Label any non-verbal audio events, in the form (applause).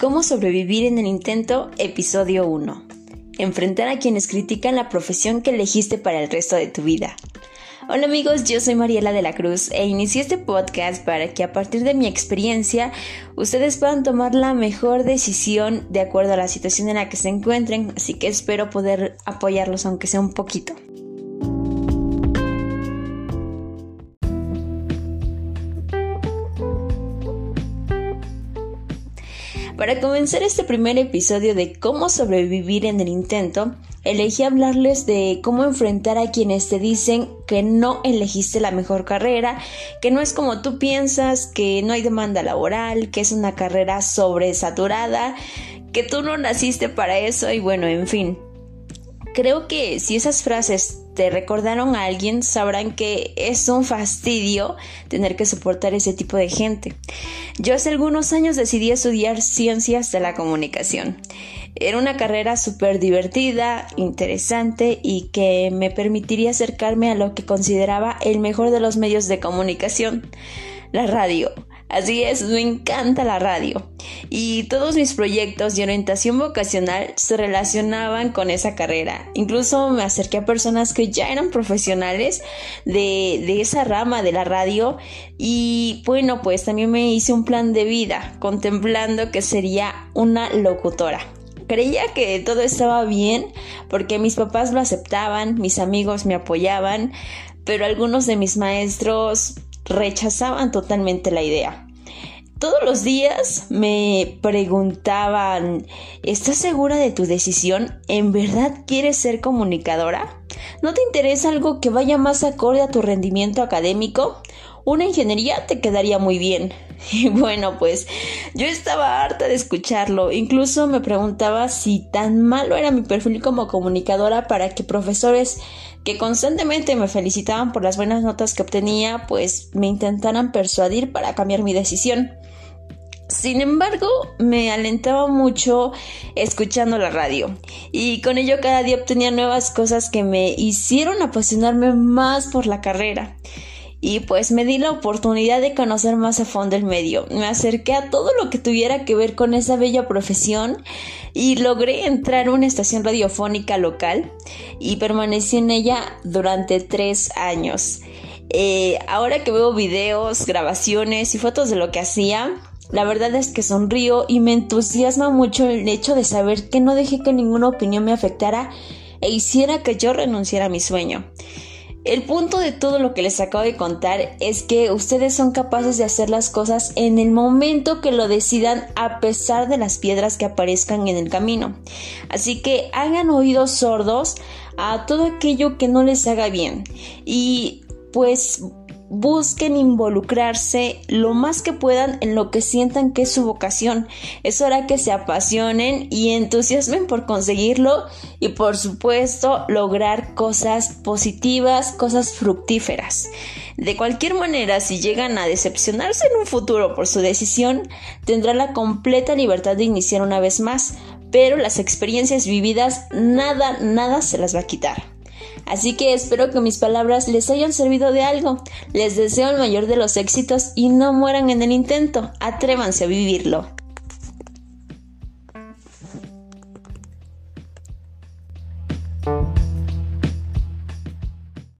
Cómo sobrevivir en el intento, episodio 1. Enfrentar a quienes critican la profesión que elegiste para el resto de tu vida. Hola amigos, yo soy Mariela de la Cruz e inicié este podcast para que a partir de mi experiencia ustedes puedan tomar la mejor decisión de acuerdo a la situación en la que se encuentren, así que espero poder apoyarlos aunque sea un poquito. Para comenzar este primer episodio de cómo sobrevivir en el intento, elegí hablarles de cómo enfrentar a quienes te dicen que no elegiste la mejor carrera, que no es como tú piensas, que no hay demanda laboral, que es una carrera sobresaturada, que tú no naciste para eso y bueno, en fin. Creo que si esas frases te recordaron a alguien, sabrán que es un fastidio tener que soportar ese tipo de gente. Yo hace algunos años decidí estudiar ciencias de la comunicación. Era una carrera súper divertida, interesante y que me permitiría acercarme a lo que consideraba el mejor de los medios de comunicación, la radio. Así es, me encanta la radio. Y todos mis proyectos de orientación vocacional se relacionaban con esa carrera. Incluso me acerqué a personas que ya eran profesionales de, esa rama de la radio. Y bueno, pues también me hice un plan de vida, contemplando que sería una locutora creía que todo estaba bien porque mis papás lo aceptaban, mis amigos me apoyaban, pero algunos de mis maestros rechazaban totalmente la idea. Todos los días me preguntaban, ¿estás segura de tu decisión? ¿En verdad quieres ser comunicadora? ¿No te interesa algo que vaya más acorde a tu rendimiento académico? Una ingeniería te quedaría muy bien. (laughs) Y bueno, pues yo estaba harta de escucharlo. Incluso me preguntaba si tan malo era mi perfil como comunicadora para que profesores que constantemente me felicitaban por las buenas notas que obtenía, pues me intentaran persuadir para cambiar mi decisión. Sin embargo, me alentaba mucho escuchando la radio y con ello cada día obtenía nuevas cosas que me hicieron apasionarme más por la carrera. Y pues me di la oportunidad de conocer más a fondo el medio. Me acerqué a todo lo que tuviera que ver con esa bella profesión y logré entrar a una estación radiofónica local y permanecí en ella durante tres años. Eh, ahora que veo videos, grabaciones y fotos de lo que hacía, la verdad es que sonrío y me entusiasma mucho el hecho de saber que no dejé que ninguna opinión me afectara e hiciera que yo renunciara a mi sueño. El punto de todo lo que les acabo de contar es que ustedes son capaces de hacer las cosas en el momento que lo decidan a pesar de las piedras que aparezcan en el camino. Así que hagan oídos sordos a todo aquello que no les haga bien y pues busquen involucrarse lo más que puedan en lo que sientan que es su vocación. Es hora que se apasionen y entusiasmen por conseguirlo y por supuesto lograr cosas positivas, cosas fructíferas. De cualquier manera, si llegan a decepcionarse en un futuro por su decisión, tendrá la completa libertad de iniciar una vez más, pero las experiencias vividas nada, nada se las va a quitar. Así que espero que mis palabras les hayan servido de algo. Les deseo el mayor de los éxitos y no mueran en el intento. Atrévanse a vivirlo.